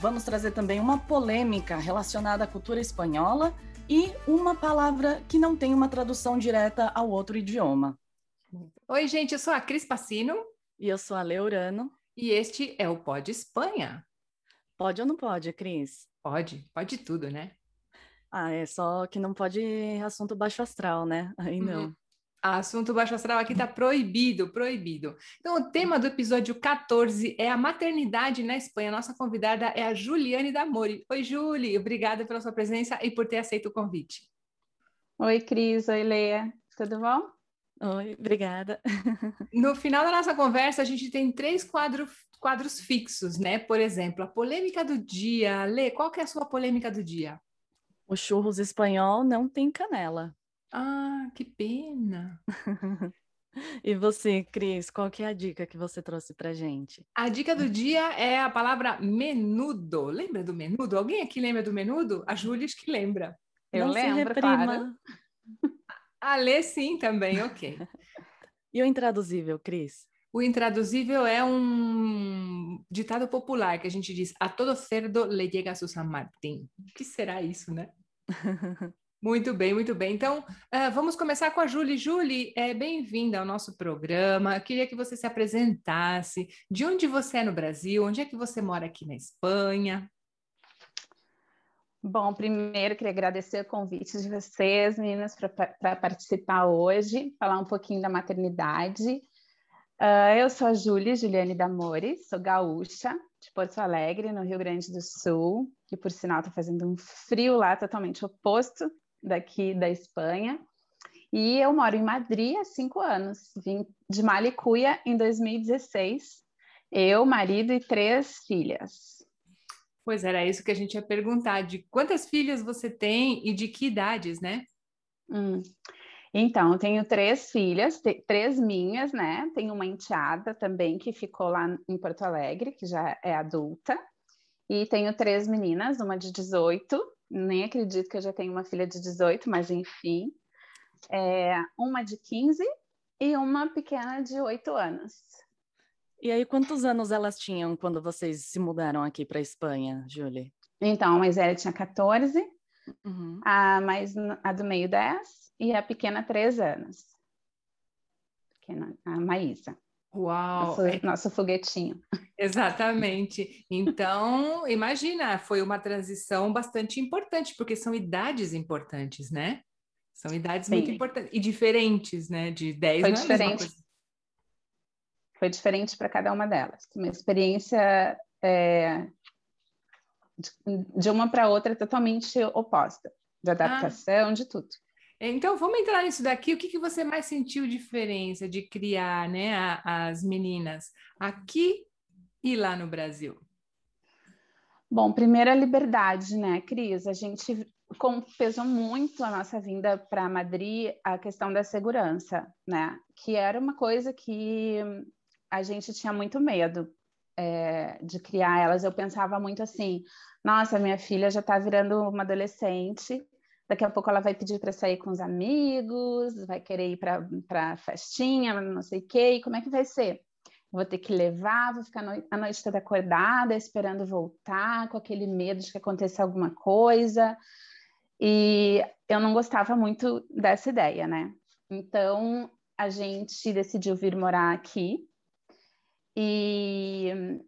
Vamos trazer também uma polêmica relacionada à cultura espanhola e uma palavra que não tem uma tradução direta ao outro idioma. Oi, gente, eu sou a Cris Passino. E eu sou a Leurano. E este é o Pode Espanha. Pode ou não pode, Cris? Pode, pode tudo, né? Ah, é só que não pode assunto baixo astral, né? Aí não. Uhum. Assunto baixo astral aqui tá proibido, proibido. Então, o tema do episódio 14 é a maternidade na Espanha. Nossa convidada é a Juliane Damori. Oi, Julie, obrigada pela sua presença e por ter aceito o convite. Oi, Cris. Oi, Leia. Tudo bom? Oi, obrigada. No final da nossa conversa, a gente tem três quadros, quadros fixos, né? Por exemplo, a polêmica do dia. Lê, qual que é a sua polêmica do dia? O churros espanhol não tem canela. Ah, que pena. E você, Cris, qual que é a dica que você trouxe pra gente? A dica do dia é a palavra menudo. Lembra do menudo? Alguém aqui lembra do menudo? A Júlia que lembra. Eu não lembro, claro. A Lê sim também, ok. e o intraduzível, Cris? O intraduzível é um ditado popular que a gente diz: a todo cerdo le llega su San Martín. O que será isso, né? Muito bem, muito bem. Então, uh, vamos começar com a Julie. Julie, é, bem-vinda ao nosso programa. Eu queria que você se apresentasse. De onde você é no Brasil? Onde é que você mora aqui na Espanha? Bom, primeiro queria agradecer o convite de vocês, meninas, para participar hoje, falar um pouquinho da maternidade. Uh, eu sou a Júlia, Juliane Damori, sou gaúcha, de Porto Alegre, no Rio Grande do Sul, que por sinal está fazendo um frio lá totalmente oposto daqui da Espanha. E eu moro em Madrid há cinco anos, vim de Malicuia em 2016, eu, marido e três filhas. Pois era isso que a gente ia perguntar, de quantas filhas você tem e de que idades, né? Hum. Então, eu tenho três filhas, três minhas, né? Tenho uma enteada também que ficou lá em Porto Alegre, que já é adulta. E tenho três meninas, uma de 18, nem acredito que eu já tenho uma filha de 18, mas enfim. É, uma de 15 e uma pequena de 8 anos. E aí, quantos anos elas tinham quando vocês se mudaram aqui para a Espanha, Julie? Então, a mais velha tinha 14, uhum. a, mais, a do meio 10 e a pequena três anos. Pequena, a Maísa. Uau! Nosso, é... nosso foguetinho. Exatamente. Então, imagina, foi uma transição bastante importante, porque são idades importantes, né? São idades Sim. muito importantes e diferentes, né? De 10 foi diferente. Foi diferente para cada uma delas. Uma experiência é, de, uma para outra totalmente oposta, de ah. adaptação, ah. de tudo. Então, vamos entrar nisso daqui. O que, que você mais sentiu diferença de criar né, a, as meninas aqui e lá no Brasil? Bom, primeiro a liberdade, né, Cris? A gente pesou muito a nossa vinda para Madrid a questão da segurança, né? Que era uma coisa que a gente tinha muito medo é, de criar elas. Eu pensava muito assim: nossa, minha filha já está virando uma adolescente Daqui a pouco ela vai pedir para sair com os amigos, vai querer ir para festinha, não sei o quê. E como é que vai ser? Vou ter que levar, vou ficar a noite toda acordada, esperando voltar, com aquele medo de que aconteça alguma coisa. E eu não gostava muito dessa ideia, né? Então a gente decidiu vir morar aqui. E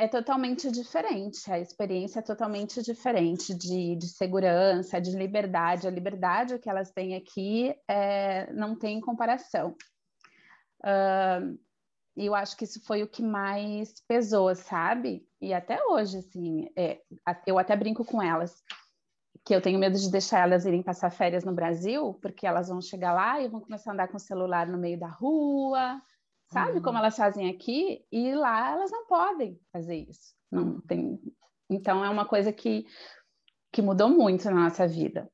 é totalmente diferente, a experiência é totalmente diferente de, de segurança, de liberdade. A liberdade que elas têm aqui é, não tem comparação. Uh, eu acho que isso foi o que mais pesou, sabe? E até hoje, assim, é, eu até brinco com elas que eu tenho medo de deixar elas irem passar férias no Brasil, porque elas vão chegar lá e vão começar a andar com o celular no meio da rua, sabe? Uhum. Como elas fazem aqui, e lá elas não podem fazer isso. Não tem, Então, é uma coisa que, que mudou muito na nossa vida.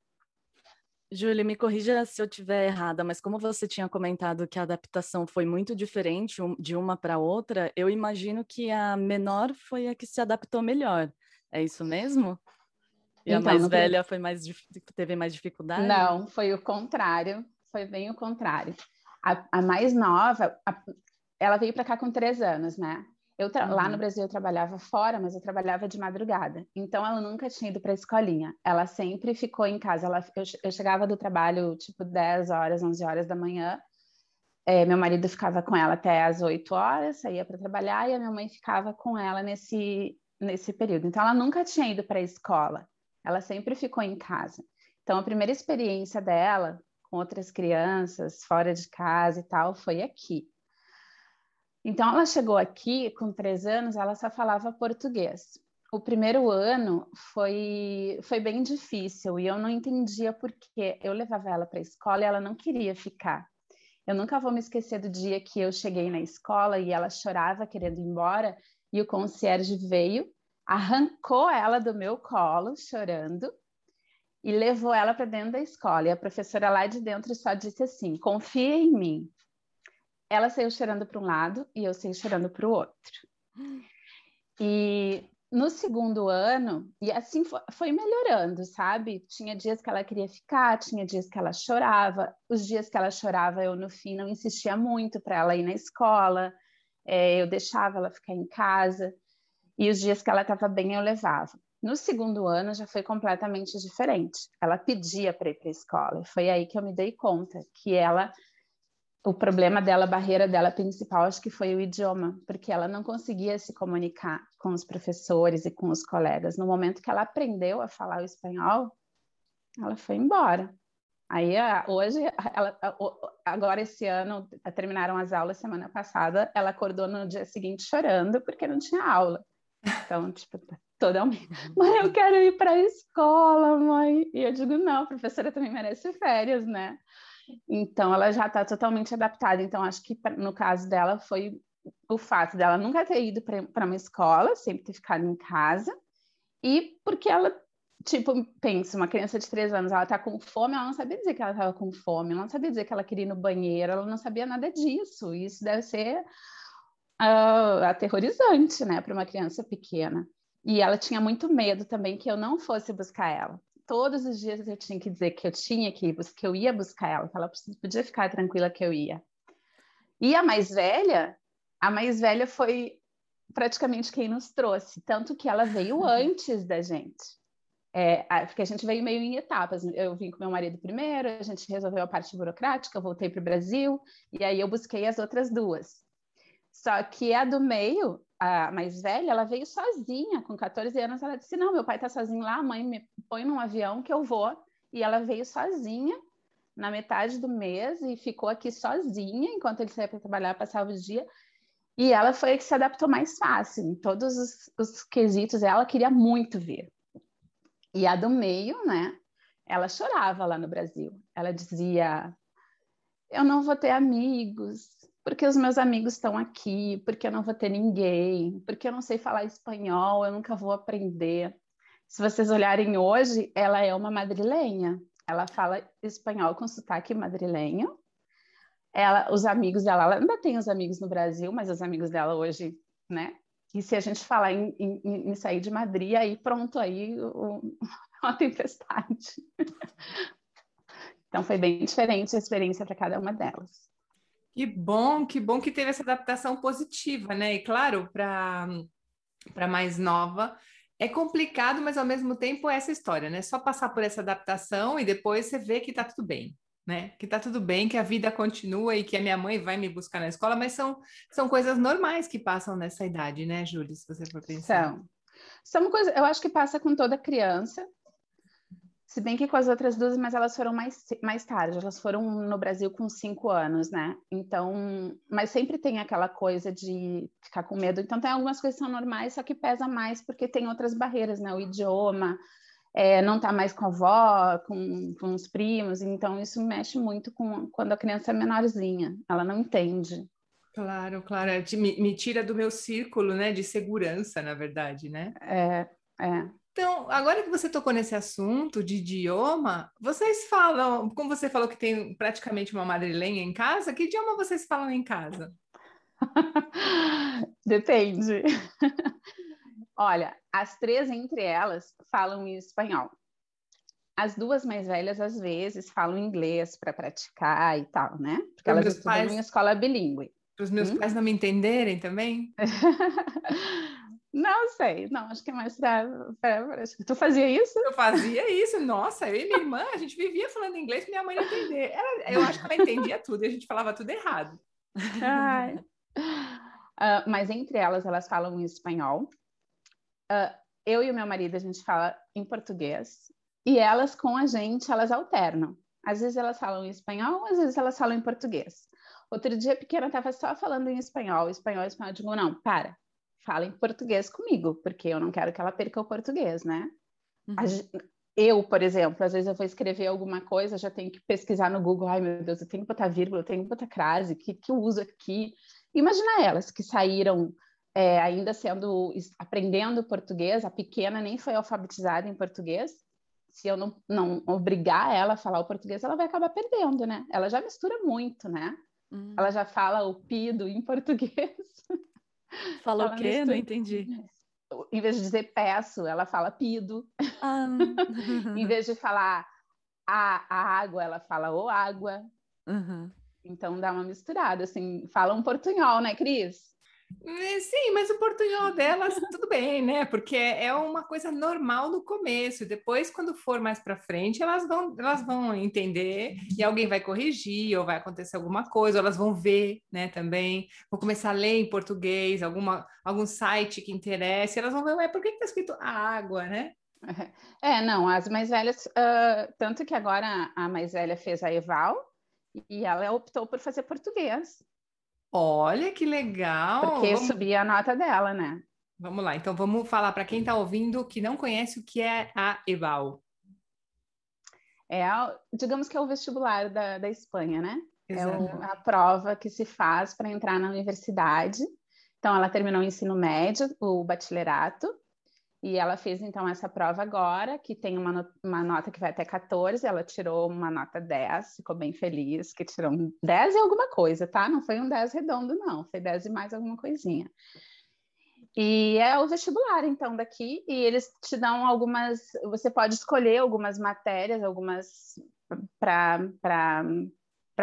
Júlia, me corrija se eu estiver errada, mas como você tinha comentado que a adaptação foi muito diferente de uma para outra, eu imagino que a menor foi a que se adaptou melhor. É isso mesmo? E então, a mais velha foi mais teve mais dificuldade? Não, foi o contrário. Foi bem o contrário. A, a mais nova, a, ela veio para cá com três anos, né? Eu uhum. Lá no uhum. Brasil eu trabalhava fora, mas eu trabalhava de madrugada. Então ela nunca tinha ido para a escolinha. Ela sempre ficou em casa. Ela, eu, eu, chegava do trabalho tipo 10 horas, 11 horas da manhã. É, meu marido ficava com ela até as 8 horas, saía para trabalhar, e a minha mãe ficava com ela nesse, nesse período. Então ela nunca tinha ido para a escola. Ela sempre ficou em casa. Então a primeira experiência dela com outras crianças, fora de casa e tal, foi aqui. Então, ela chegou aqui com três anos, ela só falava português. O primeiro ano foi, foi bem difícil e eu não entendia por quê. Eu levava ela para a escola e ela não queria ficar. Eu nunca vou me esquecer do dia que eu cheguei na escola e ela chorava querendo ir embora e o concierge veio, arrancou ela do meu colo, chorando, e levou ela para dentro da escola. E a professora lá de dentro só disse assim: confia em mim, ela saiu chorando para um lado e eu saí chorando para o outro. E no segundo ano, e assim foi, foi, melhorando, sabe? Tinha dias que ela queria ficar, tinha dias que ela chorava. Os dias que ela chorava, eu no fim não insistia muito para ela ir na escola, é, eu deixava ela ficar em casa. E os dias que ela estava bem, eu levava. No segundo ano já foi completamente diferente. Ela pedia para ir para a escola. Foi aí que eu me dei conta que ela o problema dela, a barreira dela principal, acho que foi o idioma, porque ela não conseguia se comunicar com os professores e com os colegas. No momento que ela aprendeu a falar o espanhol, ela foi embora. Aí hoje, ela, agora esse ano, terminaram as aulas semana passada, ela acordou no dia seguinte chorando porque não tinha aula. Então, tipo, tá totalmente. Mãe, eu quero ir para a escola, mãe. E eu digo, não, a professora também merece férias, né? Então, ela já está totalmente adaptada. Então, acho que no caso dela foi o fato dela nunca ter ido para uma escola, sempre ter ficado em casa, e porque ela, tipo, pensa, uma criança de três anos, ela está com fome, ela não sabia dizer que ela estava com fome, ela não sabia dizer que ela queria ir no banheiro, ela não sabia nada disso. Isso deve ser uh, aterrorizante, né, para uma criança pequena. E ela tinha muito medo também que eu não fosse buscar ela todos os dias eu tinha que dizer que eu tinha que ir, que eu ia buscar ela, que ela podia ficar tranquila que eu ia. E a mais velha, a mais velha foi praticamente quem nos trouxe, tanto que ela veio antes da gente. É, porque a gente veio meio em etapas. Eu vim com meu marido primeiro, a gente resolveu a parte burocrática, eu voltei para o Brasil, e aí eu busquei as outras duas. Só que a do meio, a mais velha, ela veio sozinha, com 14 anos, ela disse, não, meu pai está sozinho lá, mãe me põe num avião que eu vou. E ela veio sozinha, na metade do mês, e ficou aqui sozinha, enquanto ele saía para trabalhar, passava o dia. E ela foi a que se adaptou mais fácil, em todos os, os quesitos, ela queria muito vir. E a do meio, né, ela chorava lá no Brasil. Ela dizia, eu não vou ter amigos, porque os meus amigos estão aqui, porque eu não vou ter ninguém, porque eu não sei falar espanhol, eu nunca vou aprender. Se vocês olharem hoje, ela é uma madrilenha. Ela fala espanhol com sotaque madrilenho. Ela, os amigos dela, ela ainda tem os amigos no Brasil, mas os amigos dela hoje, né? E se a gente falar em, em, em sair de Madrid, aí pronto, aí uma tempestade. então foi bem diferente a experiência para cada uma delas. Que bom, que bom que teve essa adaptação positiva, né? E claro, para mais nova é complicado, mas ao mesmo tempo é essa história, né? Só passar por essa adaptação e depois você vê que tá tudo bem, né? Que tá tudo bem, que a vida continua e que a minha mãe vai me buscar na escola, mas são, são coisas normais que passam nessa idade, né, Júlia, se você for pensar. São. São coisas, eu acho que passa com toda criança, se bem que com as outras duas, mas elas foram mais, mais tarde, elas foram no Brasil com cinco anos, né? Então, mas sempre tem aquela coisa de ficar com medo. Então, tem algumas coisas que são normais, só que pesa mais porque tem outras barreiras, né? O idioma, é, não tá mais com a avó, com, com os primos, então isso mexe muito com quando a criança é menorzinha, ela não entende. Claro, claro, me, me tira do meu círculo, né, de segurança, na verdade, né? É, É. Então, agora que você tocou nesse assunto de idioma, vocês falam, como você falou que tem praticamente uma madrilenha em casa, que idioma vocês falam em casa? Depende. Olha, as três entre elas falam espanhol. As duas mais velhas, às vezes, falam inglês para praticar e tal, né? Porque elas estudam pais... em escola bilíngue. Para os meus hum? pais não me entenderem também? Não sei, não, acho que é mais para. Tu fazia isso? Eu fazia isso, nossa, eu e minha irmã, a gente vivia falando inglês minha mãe não entender. Ela, eu acho que ela entendia tudo e a gente falava tudo errado. Uh, mas entre elas, elas falam em espanhol. Uh, eu e o meu marido, a gente fala em português. E elas, com a gente, elas alternam. Às vezes elas falam em espanhol, às vezes elas falam em português. Outro dia, a pequena estava só falando em espanhol, espanhol, espanhol. Eu digo, não, para, fala em português comigo, porque eu não quero que ela perca o português, né? Uhum. Eu, por exemplo, às vezes eu vou escrever alguma coisa, já tenho que pesquisar no Google, ai meu Deus, eu tenho que botar vírgula, eu tenho que botar crase, que, que eu uso aqui. Imagina elas que saíram é, ainda sendo, aprendendo português, a pequena nem foi alfabetizada em português, se eu não, não obrigar ela a falar o português, ela vai acabar perdendo, né? Ela já mistura muito, né? Uhum. Ela já fala o pido em português. Fala o quê? Não entendi. Em vez de dizer peço, ela fala pido. Ah. em vez de falar a, a água, ela fala o água. Uhum. Então dá uma misturada, assim, fala um portunhol, né, Cris? É, sim, mas o portunhol delas, tudo bem, né? Porque é uma coisa normal no começo. Depois, quando for mais para frente, elas vão, elas vão entender e alguém vai corrigir, ou vai acontecer alguma coisa, ou elas vão ver, né? Também vão começar a ler em português, alguma, algum site que interesse, elas vão ver, ué, por que está escrito água, né? É, não, as mais velhas, uh, tanto que agora a mais velha fez a Eval e ela optou por fazer português. Olha que legal! Porque vamos... subia a nota dela, né? Vamos lá, então vamos falar para quem está ouvindo que não conhece o que é a EVAL. É, digamos que é o vestibular da, da Espanha, né? Exato. É a prova que se faz para entrar na universidade. Então, ela terminou o ensino médio, o bachillerato, e ela fez então essa prova agora, que tem uma, uma nota que vai até 14, ela tirou uma nota 10, ficou bem feliz, que tirou um 10 e alguma coisa, tá? Não foi um 10 redondo, não, foi 10 e mais alguma coisinha. E é o vestibular, então, daqui, e eles te dão algumas. Você pode escolher algumas matérias, algumas para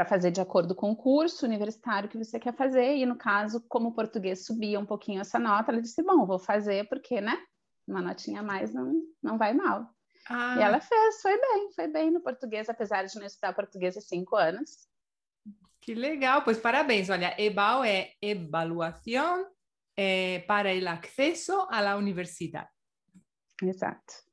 fazer de acordo com o curso universitário que você quer fazer, e no caso, como o português subia um pouquinho essa nota, ela disse: Bom, vou fazer porque, né? Uma notinha a mais não, não vai mal. Ah. E ela fez, foi bem, foi bem no português, apesar de não estudar português há cinco anos. Que legal, pois parabéns. Olha, EBAL é Evaluação é, para o Acesso à Universidade. Exato.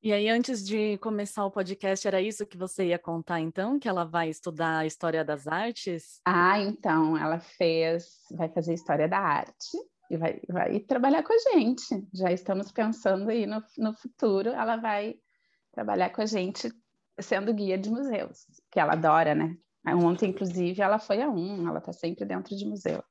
E aí, antes de começar o podcast, era isso que você ia contar, então? Que ela vai estudar a História das Artes? Ah, então, ela fez, vai fazer História da Arte e vai, vai trabalhar com a gente. Já estamos pensando aí no, no futuro, ela vai trabalhar com a gente sendo guia de museus, que ela adora, né? Ontem, inclusive, ela foi a um, ela está sempre dentro de museu.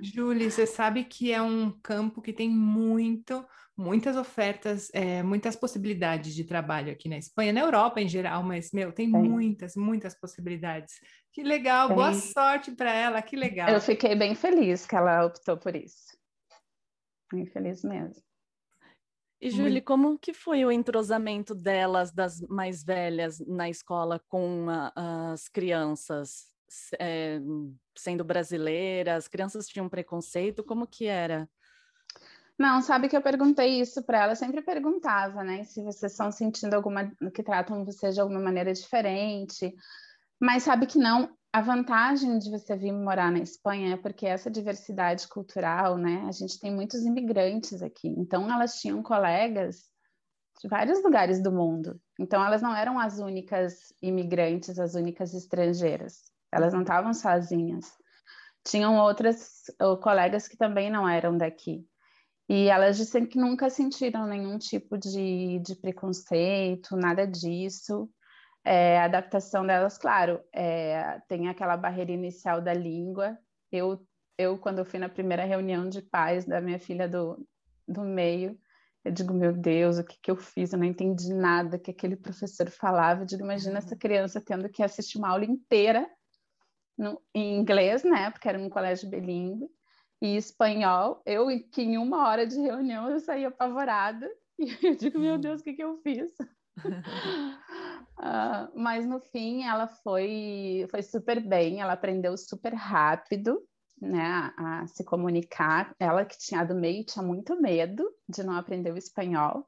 Julie, você sabe que é um campo que tem muito, muitas ofertas, é, muitas possibilidades de trabalho aqui na Espanha, na Europa em geral, mas, meu, tem, tem. muitas, muitas possibilidades. Que legal, tem. boa sorte para ela, que legal. Eu fiquei bem feliz que ela optou por isso. Infeliz mesmo. E, Julie, como que foi o entrosamento delas, das mais velhas, na escola com a, as crianças? É, sendo brasileiras, as crianças tinham preconceito, como que era? Não, sabe que eu perguntei isso para ela, sempre perguntava, né? Se vocês estão sentindo alguma, que tratam vocês de alguma maneira diferente, mas sabe que não, a vantagem de você vir morar na Espanha é porque essa diversidade cultural, né? A gente tem muitos imigrantes aqui. Então, elas tinham colegas de vários lugares do mundo. Então, elas não eram as únicas imigrantes, as únicas estrangeiras. Elas não estavam sozinhas. Tinham outras colegas que também não eram daqui. E elas disseram que nunca sentiram nenhum tipo de, de preconceito, nada disso. É, a adaptação delas, claro, é, tem aquela barreira inicial da língua. Eu, eu, quando eu fui na primeira reunião de pais da minha filha do, do meio, Eu digo, meu Deus, o que, que eu fiz? Eu não entendi nada que aquele professor falava. Eu digo, imagina essa criança tendo que assistir uma aula inteira no, em inglês, né? Porque era um colégio bilíngue, e espanhol. Eu, que em uma hora de reunião, eu saí apavorada. E eu digo, meu Deus, o que, que eu fiz? Uh, mas no fim ela foi, foi super bem, ela aprendeu super rápido né, a, se comunicar. Ela que tinha do meio tinha muito medo de não aprender o espanhol.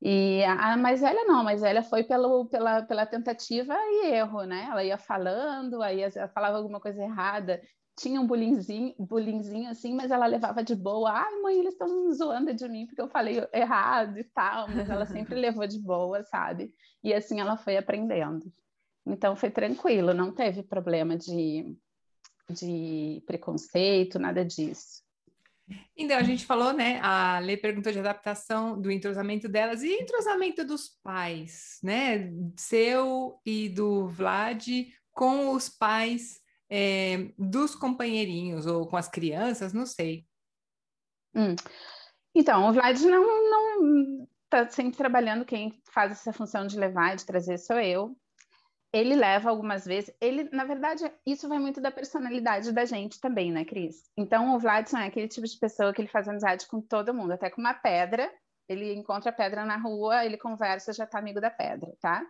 E a, mais velha não, a mais velha foi pelo, pela, pela tentativa e erro, né? Ela ia falando, aí falava alguma coisa errada, tinha um bullyingzinho, bullyingzinho assim, mas ela levava de boa. Ai, mãe, eles estão zoando de mim porque eu falei errado e tal, mas ela sempre levou de boa, sabe? E assim ela foi aprendendo. Então foi tranquilo, não teve problema de, de preconceito, nada disso. Então, a gente falou, né? A Lê perguntou de adaptação do entrosamento delas e entrosamento dos pais, né? Seu e do Vlad com os pais é, dos companheirinhos ou com as crianças, não sei. Hum. Então, o Vlad não, não tá sempre trabalhando, quem faz essa função de levar, de trazer sou eu. Ele leva algumas vezes, ele, na verdade, isso vai muito da personalidade da gente também, né, Cris? Então, o Vladson é aquele tipo de pessoa que ele faz amizade com todo mundo, até com uma pedra, ele encontra a pedra na rua, ele conversa, já tá amigo da pedra, tá?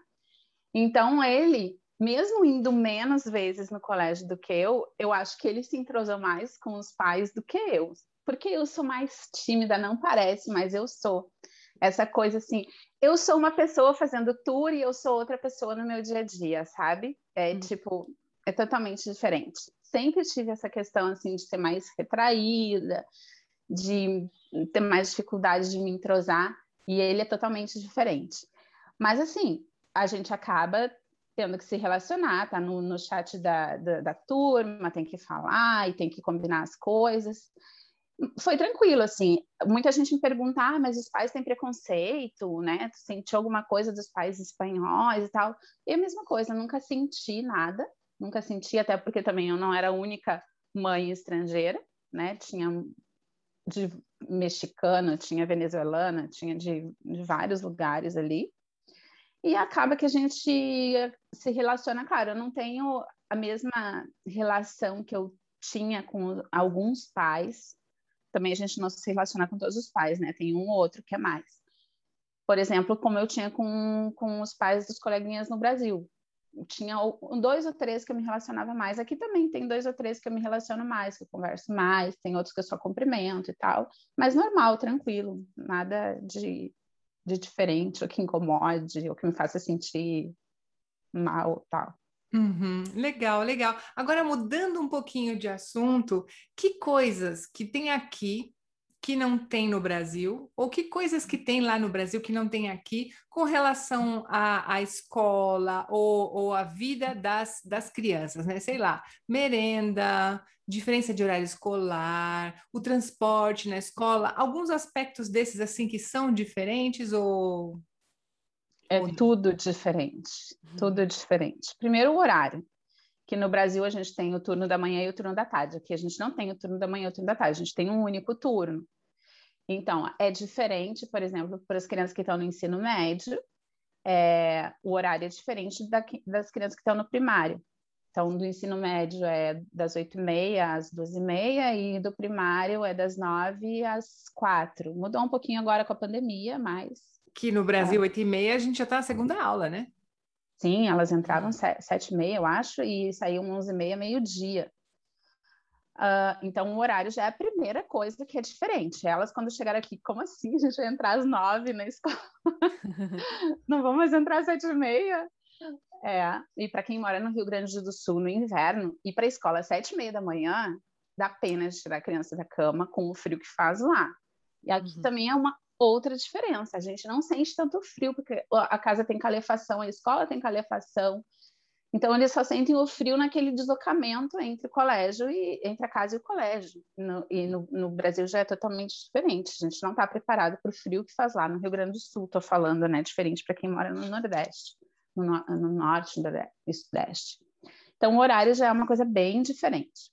Então, ele mesmo indo menos vezes no colégio do que eu, eu acho que ele se entrosou mais com os pais do que eu. Porque eu sou mais tímida, não parece, mas eu sou. Essa coisa assim, eu sou uma pessoa fazendo tour e eu sou outra pessoa no meu dia a dia, sabe? É hum. tipo, é totalmente diferente. Sempre tive essa questão assim de ser mais retraída, de ter mais dificuldade de me entrosar, e ele é totalmente diferente. Mas assim, a gente acaba tendo que se relacionar, tá no, no chat da, da, da, turma, tem que falar e tem que combinar as coisas. Foi tranquilo, assim. Muita gente me pergunta, ah, mas os pais têm preconceito, né? Tu sentiu alguma coisa dos pais espanhóis e tal? E a mesma coisa, nunca senti nada, nunca senti, até porque também eu não era a única mãe estrangeira, né? Tinha de mexicana, tinha venezuelana, tinha de, de vários lugares ali. E acaba que a gente se relaciona, claro, eu não tenho a mesma relação que eu tinha com alguns pais. Também a gente não se relaciona com todos os pais, né? Tem um ou outro que é mais. Por exemplo, como eu tinha com, com os pais dos coleguinhas no Brasil. Eu tinha dois ou três que eu me relacionava mais. Aqui também tem dois ou três que eu me relaciono mais, que eu converso mais, tem outros que eu só cumprimento e tal. Mas normal, tranquilo, nada de de diferente, ou que incomode, ou que me faça sentir mal, tal. Uhum, legal, legal. Agora, mudando um pouquinho de assunto, que coisas que tem aqui que não tem no Brasil, ou que coisas que tem lá no Brasil que não tem aqui, com relação à, à escola ou, ou à vida das, das crianças, né? Sei lá, merenda, diferença de horário escolar, o transporte na escola, alguns aspectos desses assim que são diferentes ou é tudo diferente, uhum. tudo diferente. Primeiro o horário, que no Brasil a gente tem o turno da manhã e o turno da tarde. Aqui a gente não tem o turno da manhã e o turno da tarde, a gente tem um único turno. Então, é diferente, por exemplo, para as crianças que estão no ensino médio, é, o horário é diferente da, das crianças que estão no primário. Então, do ensino médio é das 8h30 às 12h30 e do primário é das 9 às 4 Mudou um pouquinho agora com a pandemia, mas... Que no Brasil, é. 8h30, a gente já está na segunda aula, né? Sim, elas entravam 7h30, eu acho, e saíam 11h30, meio-dia. Uh, então, o horário já é a primeira coisa que é diferente. Elas, quando chegaram aqui, como assim? A gente vai entrar às nove na escola? Não vamos entrar às sete e meia? É, e para quem mora no Rio Grande do Sul no inverno, ir para a escola às sete e meia da manhã, dá pena de tirar a criança da cama com o frio que faz lá. E aqui uhum. também é uma outra diferença. A gente não sente tanto frio, porque a casa tem calefação, a escola tem calefação. Então, eles só sentem o frio naquele deslocamento entre o colégio e entre a casa e o colégio. No, e no, no, Brasil já é totalmente diferente. A gente não está preparado para o frio que faz lá no Rio Grande do Sul. Estou falando, né? Diferente para quem mora no Nordeste no, no norte e sudeste. Então, o horário já é uma coisa bem diferente.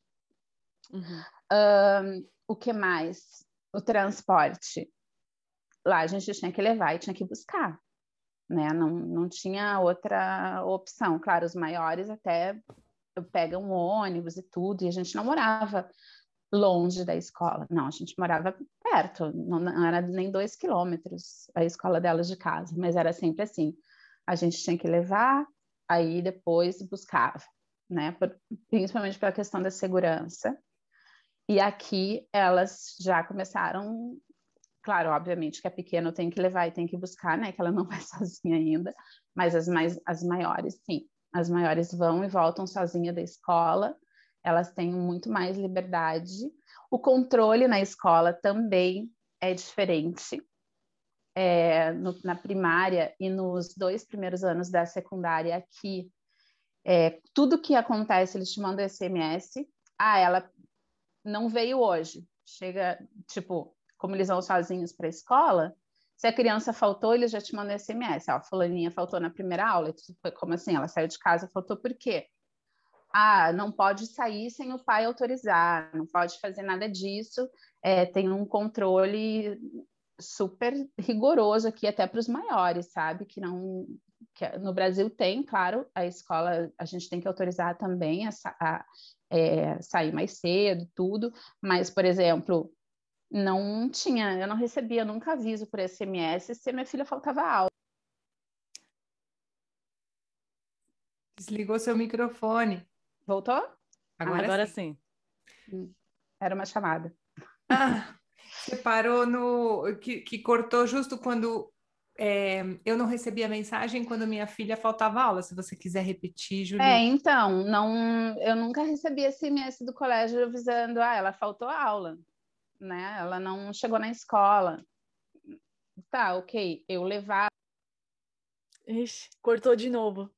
Uhum. Um, o que mais? O transporte. Lá a gente tinha que levar e tinha que buscar, né? Não, não tinha outra opção. Claro, os maiores até pegam ônibus e tudo, e a gente não morava longe da escola. Não, a gente morava perto, não, não era nem dois quilômetros a escola delas de casa, mas era sempre assim. A gente tinha que levar, aí depois buscava, né? Por, principalmente pela questão da segurança. E aqui elas já começaram, claro, obviamente que a pequena tem que levar e tem que buscar, né? Que ela não vai sozinha ainda, mas as mais as maiores, sim. As maiores vão e voltam sozinha da escola elas têm muito mais liberdade. O controle na escola também é diferente. É, no, na primária e nos dois primeiros anos da secundária aqui, é, tudo que acontece, eles te mandam SMS. Ah, ela não veio hoje. Chega, tipo, como eles vão sozinhos para a escola, se a criança faltou, eles já te mandam SMS. Ó, a fulaninha faltou na primeira aula. Foi como assim? Ela saiu de casa, faltou por quê? ah, não pode sair sem o pai autorizar, não pode fazer nada disso, é, tem um controle super rigoroso aqui até para os maiores, sabe? Que não que no Brasil tem, claro, a escola a gente tem que autorizar também a, a é, sair mais cedo, tudo, mas por exemplo não tinha, eu não recebia nunca aviso por SMS se a minha filha faltava aula. Desligou seu microfone. Voltou? Agora, Agora sim. sim. Hum, era uma chamada. Ah, você parou no. Que, que cortou justo quando é, eu não recebi a mensagem quando minha filha faltava aula. Se você quiser repetir, Julia. É, então, não, eu nunca recebi SMS do colégio avisando, ah, ela faltou aula, né? Ela não chegou na escola. Tá, ok. Eu levar. Ixi, cortou de novo.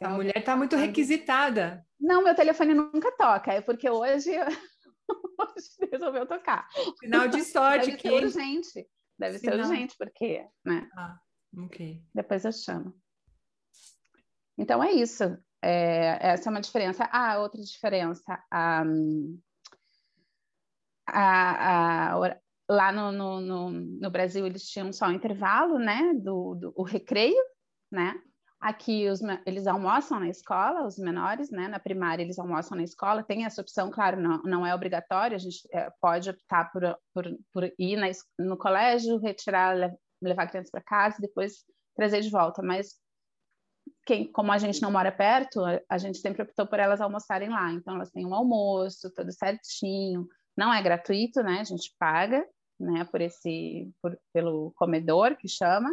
A mulher está muito requisitada. Não, meu telefone nunca toca, é porque hoje, hoje resolveu tocar. Final de sorte. Deve que... ser urgente. Deve Sinal. ser urgente, porque, né? Ah, ok. Depois eu chamo. Então é isso. É, essa é uma diferença. Ah, outra diferença. a, a, a, lá no, no, no, no, Brasil eles tinham só o intervalo, né? Do, do o recreio, né? Aqui os, eles almoçam na escola, os menores, né? Na primária eles almoçam na escola. Tem essa opção, claro, não, não é obrigatório. A gente é, pode optar por, por, por ir na, no colégio, retirar, levar a criança para casa, depois trazer de volta. Mas quem, como a gente não mora perto, a gente sempre optou por elas almoçarem lá. Então elas têm um almoço, tudo certinho. Não é gratuito, né? A gente paga, né? Por esse, por, pelo comedor que chama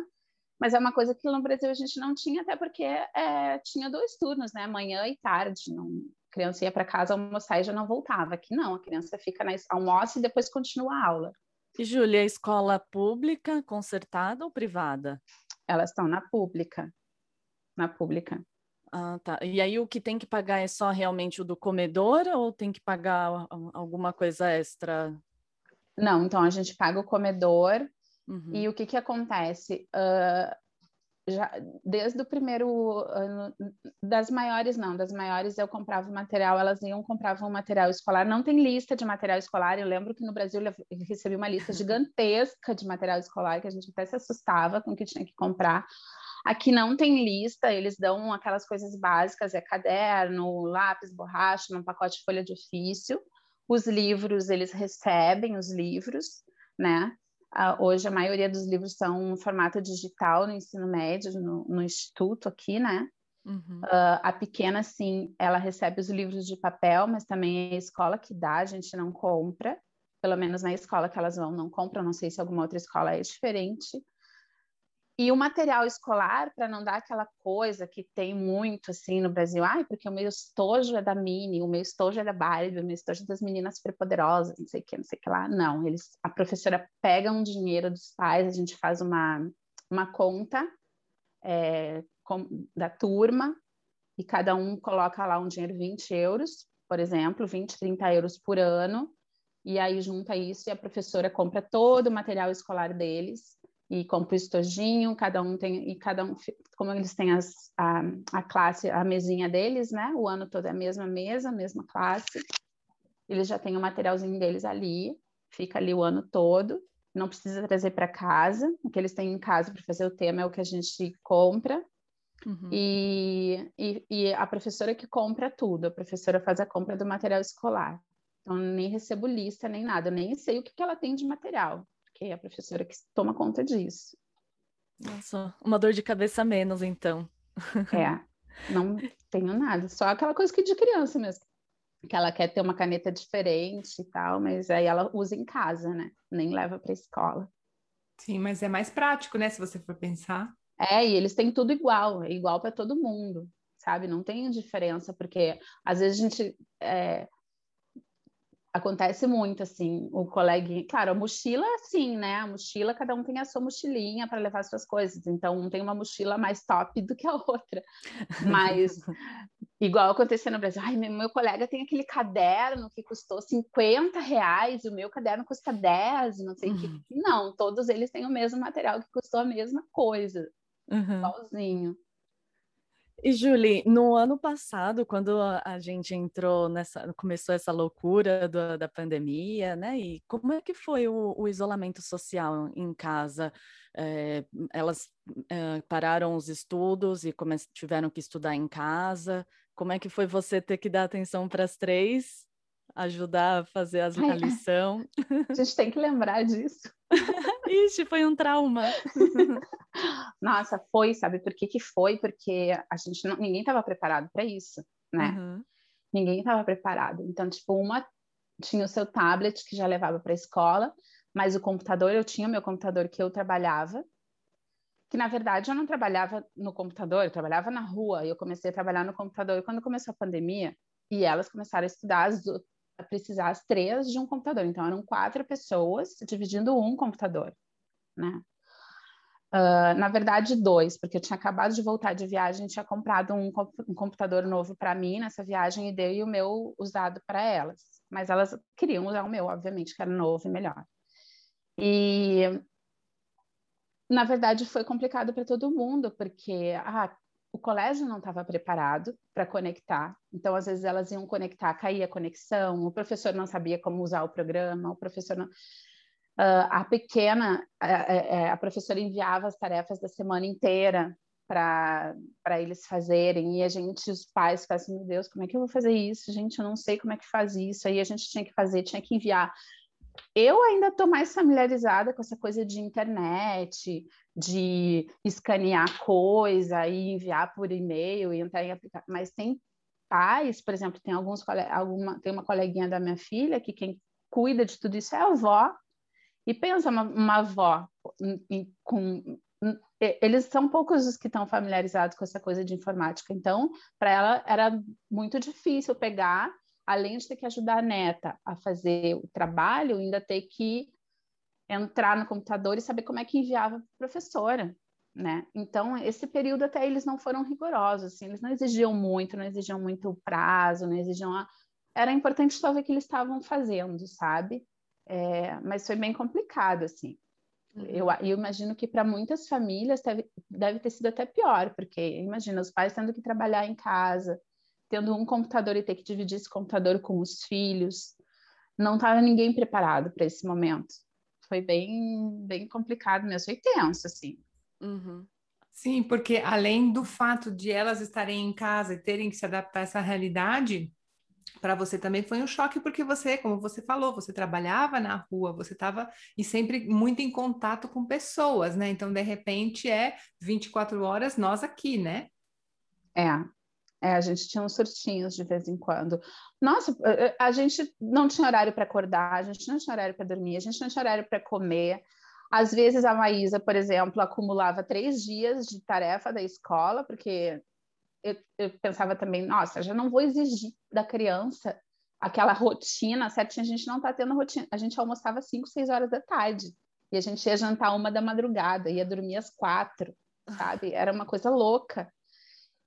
mas é uma coisa que no Brasil a gente não tinha, até porque é, tinha dois turnos, né? Manhã e tarde. Não, a criança ia para casa almoçar e já não voltava. Aqui não, a criança fica na almoça e depois continua a aula. E, Júlia, é escola pública, concertada ou privada? Elas estão na pública. Na pública. Ah, tá. E aí o que tem que pagar é só realmente o do comedor ou tem que pagar alguma coisa extra? Não, então a gente paga o comedor Uhum. E o que que acontece? Uh, já, desde o primeiro ano, das maiores não, das maiores eu comprava material, elas iam compravam material escolar, não tem lista de material escolar, eu lembro que no Brasil recebi uma lista gigantesca de material escolar, que a gente até se assustava com o que tinha que comprar, aqui não tem lista, eles dão aquelas coisas básicas, é caderno, lápis, borracha, um pacote de folha de ofício, os livros, eles recebem os livros, né, Uh, hoje a maioria dos livros são em formato digital no ensino médio, no, no instituto aqui, né? Uhum. Uh, a pequena, sim, ela recebe os livros de papel, mas também é a escola que dá, a gente não compra. Pelo menos na escola que elas vão, não compram. Não sei se alguma outra escola é diferente. E o material escolar, para não dar aquela coisa que tem muito assim no Brasil, ai, porque o meu estojo é da Mini, o meu estojo é da Barbie, o meu estojo é das meninas superpoderosas, não sei o que, não sei o que lá. Não, eles, a professora pega um dinheiro dos pais, a gente faz uma, uma conta é, com, da turma e cada um coloca lá um dinheiro, 20 euros, por exemplo, 20, 30 euros por ano, e aí junta isso e a professora compra todo o material escolar deles e compra o estojinho, cada um tem, e cada um, como eles têm as, a, a classe, a mesinha deles, né? O ano todo é a mesma mesa, a mesma classe. Eles já têm o materialzinho deles ali, fica ali o ano todo, não precisa trazer para casa, o que eles têm em casa para fazer o tema é o que a gente compra. Uhum. E, e, e, a professora que compra tudo, a professora faz a compra do material escolar. Então, nem recebo lista, nem nada, nem sei o que, que ela tem de material, porque é a professora que toma conta disso. Nossa, uma dor de cabeça menos, então. É, não tenho nada, só aquela coisa que de criança mesmo que ela quer ter uma caneta diferente e tal, mas aí ela usa em casa, né? Nem leva para a escola. Sim, mas é mais prático, né? Se você for pensar. É, e eles têm tudo igual, é igual para todo mundo, sabe? Não tem diferença, porque às vezes a gente é, acontece muito assim, o coleguinha, claro, a mochila é assim, né? A mochila, cada um tem a sua mochilinha para levar suas coisas, então um tem uma mochila mais top do que a outra. Mas igual acontecia no Brasil, ai, meu, colega tem aquele caderno que custou 50 reais, o meu caderno custa 10, não sei o uhum. que. Não, todos eles têm o mesmo material que custou a mesma coisa, uhum. igualzinho. E Julie, no ano passado, quando a gente entrou nessa, começou essa loucura do, da pandemia, né? E como é que foi o, o isolamento social em casa? É, elas é, pararam os estudos e tiveram que estudar em casa. Como é que foi você ter que dar atenção para as três, ajudar a fazer as, a lição? A gente tem que lembrar disso. Foi um trauma. Nossa, foi, sabe por que, que foi? Porque a gente não, ninguém estava preparado para isso, né? Uhum. Ninguém estava preparado. Então, tipo, uma tinha o seu tablet que já levava para a escola, mas o computador, eu tinha o meu computador que eu trabalhava, que na verdade eu não trabalhava no computador, eu trabalhava na rua, e eu comecei a trabalhar no computador quando começou a pandemia, e elas começaram a estudar as, a precisar as três de um computador. Então, eram quatro pessoas dividindo um computador, né? Uh, na verdade, dois, porque eu tinha acabado de voltar de viagem, tinha comprado um, um computador novo para mim nessa viagem e dei o meu usado para elas. Mas elas queriam usar o meu, obviamente, que era novo e melhor. E, na verdade, foi complicado para todo mundo, porque ah, o colégio não estava preparado para conectar, então às vezes elas iam conectar, caía a conexão, o professor não sabia como usar o programa, o professor não... Uh, a pequena, a, a, a, professora enviava as tarefas da semana inteira para eles fazerem, e a gente, os pais, ficavam assim, meu Deus, como é que eu vou fazer isso? Gente, eu não sei como é que faz isso. Aí a gente tinha que fazer, tinha que enviar eu ainda estou mais familiarizada com essa coisa de internet, de escanear coisa e enviar por e-mail e entrar em aplicativo, mas tem pais, por exemplo, tem alguns alguma tem uma coleguinha da minha filha que quem cuida de tudo isso é a avó. E pensa uma, uma avó com eles são poucos os que estão familiarizados com essa coisa de informática. Então, para ela era muito difícil pegar além de ter que ajudar a neta a fazer o trabalho, ainda ter que entrar no computador e saber como é que enviava para professora, né? Então, esse período até eles não foram rigorosos, assim, eles não exigiam muito, não exigiam muito prazo, não exigiam... A... Era importante só ver o que eles estavam fazendo, sabe? É, mas foi bem complicado, assim. Uhum. Eu, eu, imagino que para muitas famílias deve, deve ter sido até pior, porque imagina os pais tendo que trabalhar em casa, tendo um computador e ter que dividir esse computador com os filhos. Não estava ninguém preparado para esse momento. Foi bem, bem complicado mesmo, foi tenso, assim. Uhum. Sim, porque além do fato de elas estarem em casa e terem que se adaptar a essa realidade, para você também foi um choque, porque você, como você falou, você trabalhava na rua, você estava e sempre muito em contato com pessoas, né? Então, de repente, é 24 horas nós aqui, né? É, é, a gente tinha uns surtinhos de vez em quando. Nossa, a gente não tinha horário para acordar, a gente não tinha horário para dormir, a gente não tinha horário para comer. Às vezes a Maísa, por exemplo, acumulava três dias de tarefa da escola, porque eu, eu pensava também, nossa, já não vou exigir da criança aquela rotina certinha, a gente não está tendo rotina. A gente almoçava cinco, seis horas da tarde, e a gente ia jantar uma da madrugada, ia dormir às quatro, sabe? Era uma coisa louca.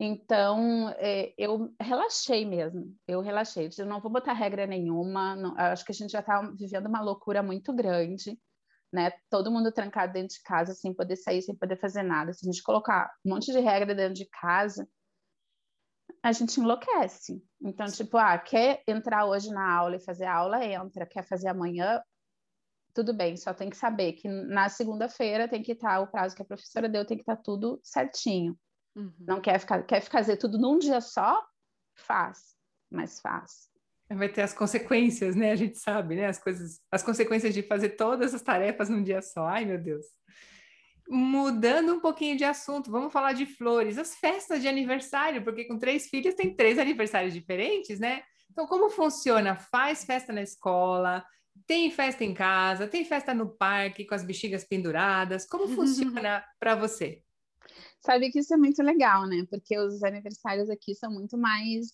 Então, é, eu relaxei mesmo, eu relaxei. Eu não vou botar regra nenhuma, não, acho que a gente já está vivendo uma loucura muito grande, né? Todo mundo trancado dentro de casa, sem poder sair, sem poder fazer nada. Se a gente colocar um monte de regra dentro de casa, a gente enlouquece. Então, tipo, ah, quer entrar hoje na aula e fazer aula, entra. Quer fazer amanhã, tudo bem, só tem que saber que na segunda-feira tem que estar, o prazo que a professora deu tem que estar tudo certinho. Uhum. Não quer ficar, quer fazer tudo num dia só? Faz, mas faz. Vai ter as consequências, né? A gente sabe, né? As coisas, as consequências de fazer todas as tarefas num dia só. Ai, meu Deus. Mudando um pouquinho de assunto, vamos falar de flores, as festas de aniversário, porque com três filhos tem três aniversários diferentes, né? Então, como funciona? Faz festa na escola, tem festa em casa, tem festa no parque com as bexigas penduradas. Como funciona para você? Sabe que isso é muito legal, né? Porque os aniversários aqui são muito mais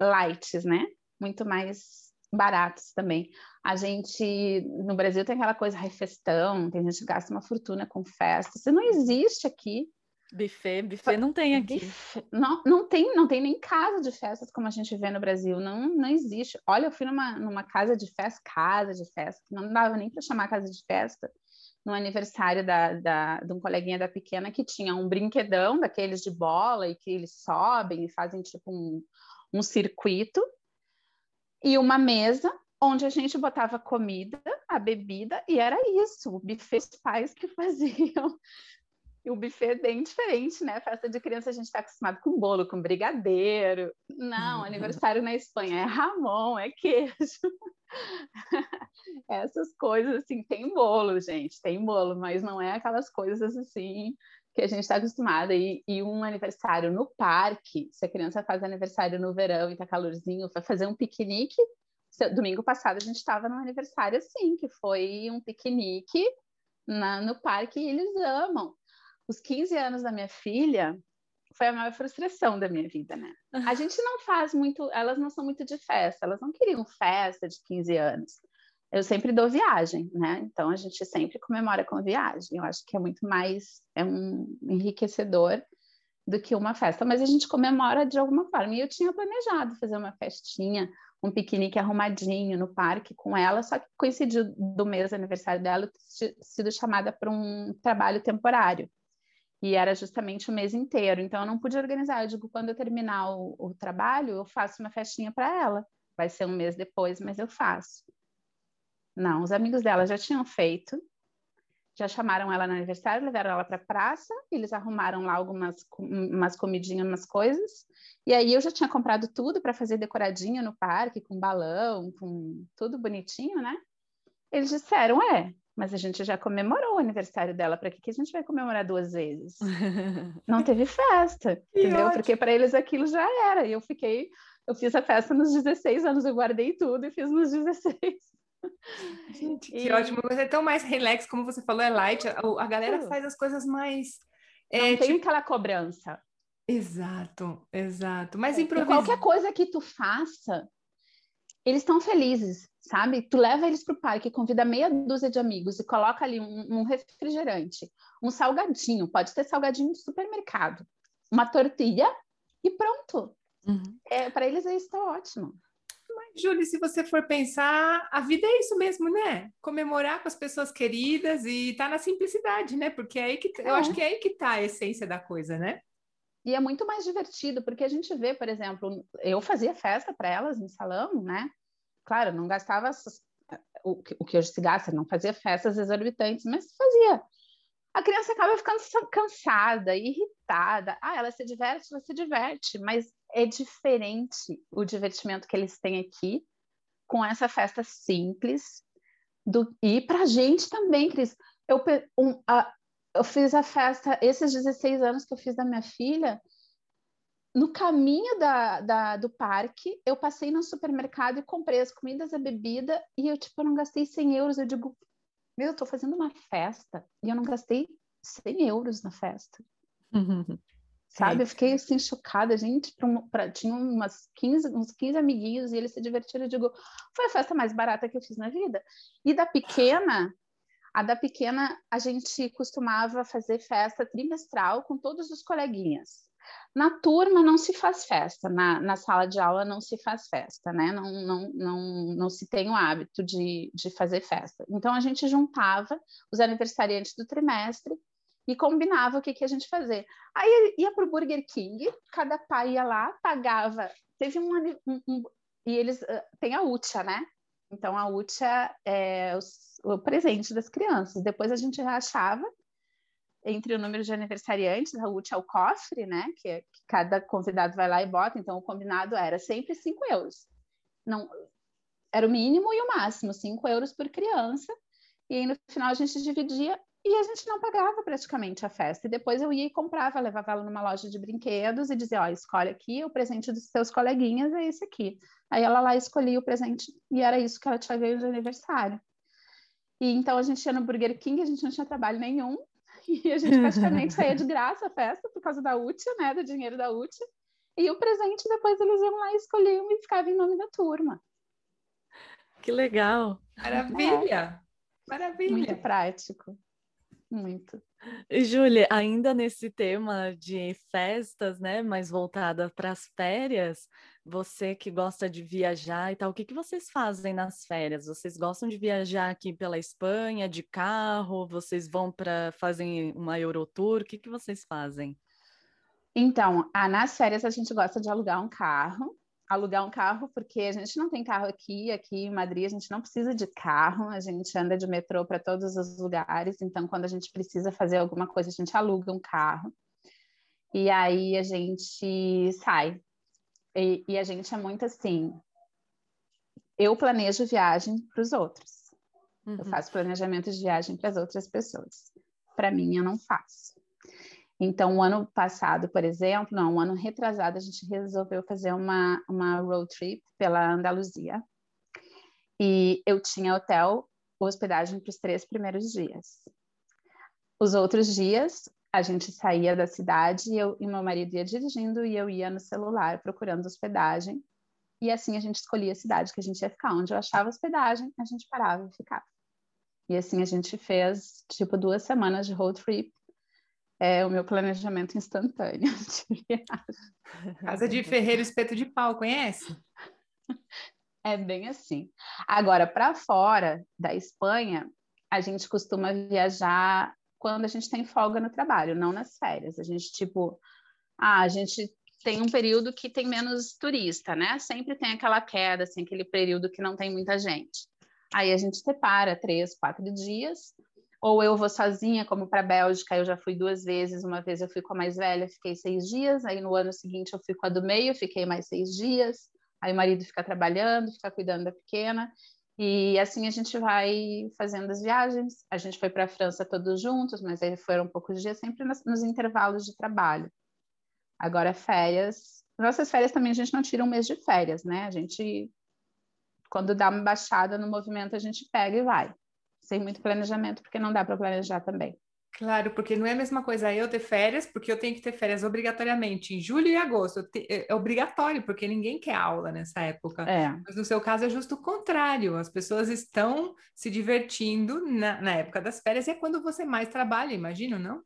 lights, né? Muito mais baratos também. A gente, no Brasil, tem aquela coisa, refestão, tem gente que gasta uma fortuna com festa. Isso não existe aqui. Buffet, buffet não tem aqui. Buffet, não, não tem, não tem nem casa de festas como a gente vê no Brasil, não, não existe. Olha, eu fui numa, numa casa de festa, casa de festa, que não dava nem para chamar casa de festa, no aniversário da, da, de um coleguinha da pequena que tinha um brinquedão daqueles de bola e que eles sobem e fazem tipo um, um circuito e uma mesa onde a gente botava comida, a bebida, e era isso, o buffet dos pais que faziam e o buffet é bem diferente, né? Festa de criança a gente está acostumado com bolo, com brigadeiro. Não, uhum. aniversário na Espanha é ramon, é queijo. Essas coisas assim, tem bolo, gente, tem bolo, mas não é aquelas coisas assim que a gente está acostumada. E, e, um aniversário no parque, se a criança faz aniversário no verão e tá calorzinho, vai fazer um piquenique. Domingo passado a gente estava num aniversário assim, que foi um piquenique na, no parque e eles amam os 15 anos da minha filha foi a maior frustração da minha vida, né? A gente não faz muito, elas não são muito de festa, elas não queriam festa de 15 anos. Eu sempre dou viagem, né? Então a gente sempre comemora com viagem. Eu acho que é muito mais é um enriquecedor do que uma festa, mas a gente comemora de alguma forma. E eu tinha planejado fazer uma festinha, um piquenique arrumadinho no parque com ela, só que coincidiu do mês aniversário dela ter sido chamada para um trabalho temporário e era justamente o mês inteiro. Então eu não pude organizar. Eu digo, quando eu terminar o, o trabalho, eu faço uma festinha para ela. Vai ser um mês depois, mas eu faço. Não, os amigos dela já tinham feito, já chamaram ela no aniversário, levaram ela para a praça, eles arrumaram lá algumas umas comidinhas, umas coisas, e aí eu já tinha comprado tudo para fazer decoradinho no parque, com balão, com tudo bonitinho, né? Eles disseram, é, mas a gente já comemorou o aniversário dela, para que, que a gente vai comemorar duas vezes? Não teve festa, entendeu? Porque para eles aquilo já era. E eu fiquei, eu fiz a festa nos 16 anos, eu guardei tudo e fiz nos 16. Gente, que e... ótimo. Você é tão mais relax, como você falou, é light. A, a galera faz as coisas mais. É, Não tem tipo... aquela cobrança. Exato, exato. Mas é, improviso. Qualquer coisa que tu faça, eles estão felizes, sabe? Tu leva eles para o parque, convida meia dúzia de amigos e coloca ali um, um refrigerante, um salgadinho, pode ter salgadinho de supermercado, uma tortilha e pronto. Uhum. É, para eles isso está ótimo. Mas, Júlia, se você for pensar, a vida é isso mesmo, né? Comemorar com as pessoas queridas e tá na simplicidade, né? Porque é aí que é. eu acho que é aí que tá a essência da coisa, né? E é muito mais divertido, porque a gente vê, por exemplo, eu fazia festa para elas no salão, né? Claro, não gastava o que hoje se gasta, não fazia festas exorbitantes, mas fazia. A criança acaba ficando cansada, irritada. Ah, ela se diverte, ela se diverte, mas é diferente o divertimento que eles têm aqui com essa festa simples. Do... E para a gente também, Cris. Eu, um, a, eu fiz a festa, esses 16 anos que eu fiz da minha filha, no caminho da, da, do parque, eu passei no supermercado e comprei as comidas, a bebida, e eu, tipo, eu não gastei 100 euros. Eu digo, meu, eu tô fazendo uma festa e eu não gastei 100 euros na festa. Sabe? Eu fiquei assim chocada, gente. Pra, pra, tinha umas 15, uns 15 amiguinhos e eles se divertiram. Eu digo, foi a festa mais barata que eu fiz na vida. E da pequena, a da pequena, a gente costumava fazer festa trimestral com todos os coleguinhas. Na turma não se faz festa, na, na sala de aula não se faz festa, né? Não, não, não, não se tem o hábito de, de fazer festa. Então a gente juntava os aniversariantes do trimestre e combinava o que, que a gente fazer. Aí ia para o Burger King, cada pai ia lá, pagava. Teve um, um, um e eles uh, tem a UTIA, né? Então, a UTIA é o, o presente das crianças. Depois a gente rachava entre o número de aniversariantes, a UTIA é o cofre, né? Que, é, que, cada convidado vai lá e bota. Então, o combinado era sempre 5 euros. Não, era o mínimo e o máximo, 5 euros por criança. E aí, no final, a gente dividia e a gente não pagava praticamente a festa. E depois eu ia e comprava, levava ela numa loja de brinquedos e dizia: Ó, escolhe aqui, o presente dos seus coleguinhas é esse aqui. Aí ela lá escolhia o presente e era isso que ela tinha ganho de aniversário. E então a gente ia no Burger King, a gente não tinha trabalho nenhum, e a gente praticamente saía de graça a festa por causa da UTIA, né, do dinheiro da UTIA. E o presente depois eles iam lá e escolhiam e ficava em nome da turma. Que legal! Maravilha! É. Maravilha! Muito prático. Muito. Júlia, ainda nesse tema de festas, né, mais voltada para as férias, você que gosta de viajar e tal, o que, que vocês fazem nas férias? Vocês gostam de viajar aqui pela Espanha de carro? Vocês vão para fazem uma Eurotour? O que, que vocês fazem? Então, ah, nas férias a gente gosta de alugar um carro alugar um carro, porque a gente não tem carro aqui, aqui em Madrid a gente não precisa de carro, a gente anda de metrô para todos os lugares, então quando a gente precisa fazer alguma coisa, a gente aluga um carro. E aí a gente sai. E, e a gente é muito assim. Eu planejo viagem para os outros. Uhum. Eu faço planejamento de viagem para as outras pessoas. Para mim, eu não faço. Então, o ano passado, por exemplo, não, o ano retrasado, a gente resolveu fazer uma, uma road trip pela Andaluzia. E eu tinha hotel, hospedagem para os três primeiros dias. Os outros dias, a gente saía da cidade eu, e meu marido ia dirigindo e eu ia no celular procurando hospedagem. E assim a gente escolhia a cidade que a gente ia ficar. Onde eu achava hospedagem, a gente parava e ficava. E assim a gente fez, tipo, duas semanas de road trip é o meu planejamento instantâneo Casa de Ferreiro Espeto de Pau, conhece? É bem assim. Agora, para fora da Espanha, a gente costuma viajar quando a gente tem folga no trabalho, não nas férias. A gente, tipo, ah, a gente tem um período que tem menos turista, né? Sempre tem aquela queda, assim, aquele período que não tem muita gente. Aí a gente separa três, quatro dias ou eu vou sozinha, como para a Bélgica, eu já fui duas vezes. Uma vez eu fui com a mais velha, fiquei seis dias. Aí no ano seguinte eu fui com a do meio, fiquei mais seis dias. Aí o marido fica trabalhando, fica cuidando da pequena. E assim a gente vai fazendo as viagens. A gente foi para a França todos juntos, mas aí foram poucos dias, sempre nos, nos intervalos de trabalho. Agora, férias. Nossas férias também a gente não tira um mês de férias, né? A gente, quando dá uma baixada no movimento, a gente pega e vai sem muito planejamento, porque não dá para planejar também. Claro, porque não é a mesma coisa eu ter férias, porque eu tenho que ter férias obrigatoriamente em julho e agosto. Te, é, é obrigatório, porque ninguém quer aula nessa época. É. Mas no seu caso é justo o contrário. As pessoas estão se divertindo na, na época das férias e é quando você mais trabalha, imagino, não?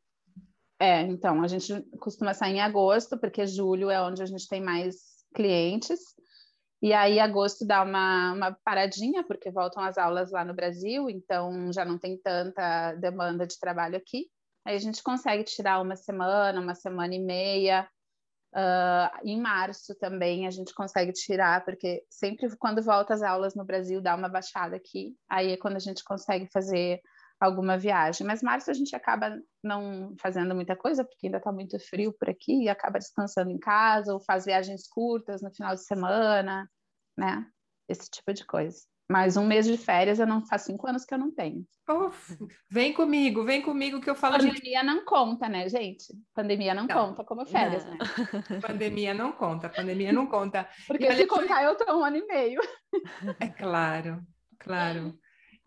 É, então, a gente costuma sair em agosto, porque julho é onde a gente tem mais clientes. E aí, agosto dá uma, uma paradinha, porque voltam as aulas lá no Brasil, então já não tem tanta demanda de trabalho aqui. Aí a gente consegue tirar uma semana, uma semana e meia. Uh, em março também a gente consegue tirar, porque sempre quando volta as aulas no Brasil dá uma baixada aqui. Aí é quando a gente consegue fazer alguma viagem. Mas março a gente acaba não fazendo muita coisa, porque ainda está muito frio por aqui, e acaba descansando em casa, ou faz viagens curtas no final de semana, né? Esse tipo de coisa. Mas um mês de férias eu não faz cinco anos que eu não tenho. Uf, vem comigo, vem comigo que eu falo. Pandemia de... não conta, né, gente? Pandemia não, não. conta como férias, não. né? Pandemia não conta, pandemia não conta. Porque se contar, eu tô um ano e meio. É claro, claro.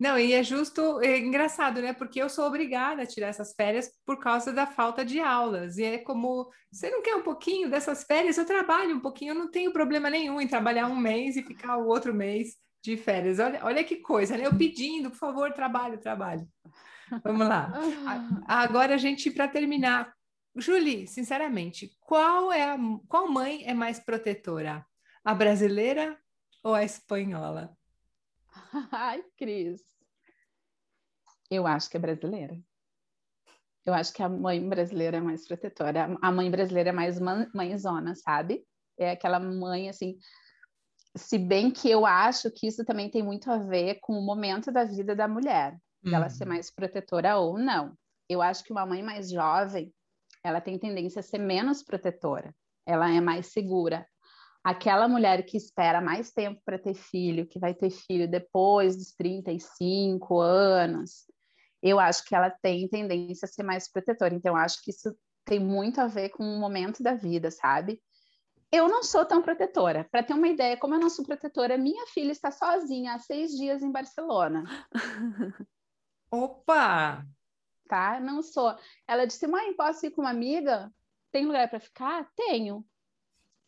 Não, e é justo, é engraçado, né? Porque eu sou obrigada a tirar essas férias por causa da falta de aulas. E é como, você não quer um pouquinho dessas férias? Eu trabalho um pouquinho, eu não tenho problema nenhum em trabalhar um mês e ficar o outro mês de férias. Olha, olha que coisa, né? Eu pedindo, por favor, trabalho, trabalho. Vamos lá. Agora a gente, para terminar, Julie, sinceramente, qual é a, qual mãe é mais protetora? A brasileira ou a espanhola? Ai, Cris. Eu acho que é brasileira. Eu acho que a mãe brasileira é mais protetora. A mãe brasileira é mais mãezona, sabe? É aquela mãe, assim... se bem que eu acho que isso também tem muito a ver com o momento da vida da mulher, uhum. dela ser mais protetora ou não. Eu acho que uma mãe mais jovem, ela tem tendência a ser menos protetora, ela é mais segura. Aquela mulher que espera mais tempo para ter filho, que vai ter filho depois dos 35 anos, eu acho que ela tem tendência a ser mais protetora. Então, eu acho que isso tem muito a ver com o momento da vida, sabe? Eu não sou tão protetora. Para ter uma ideia, como eu não sou protetora, minha filha está sozinha há seis dias em Barcelona. Opa! Tá? Não sou. Ela disse: mãe, posso ir com uma amiga? Tem lugar para ficar? Tenho.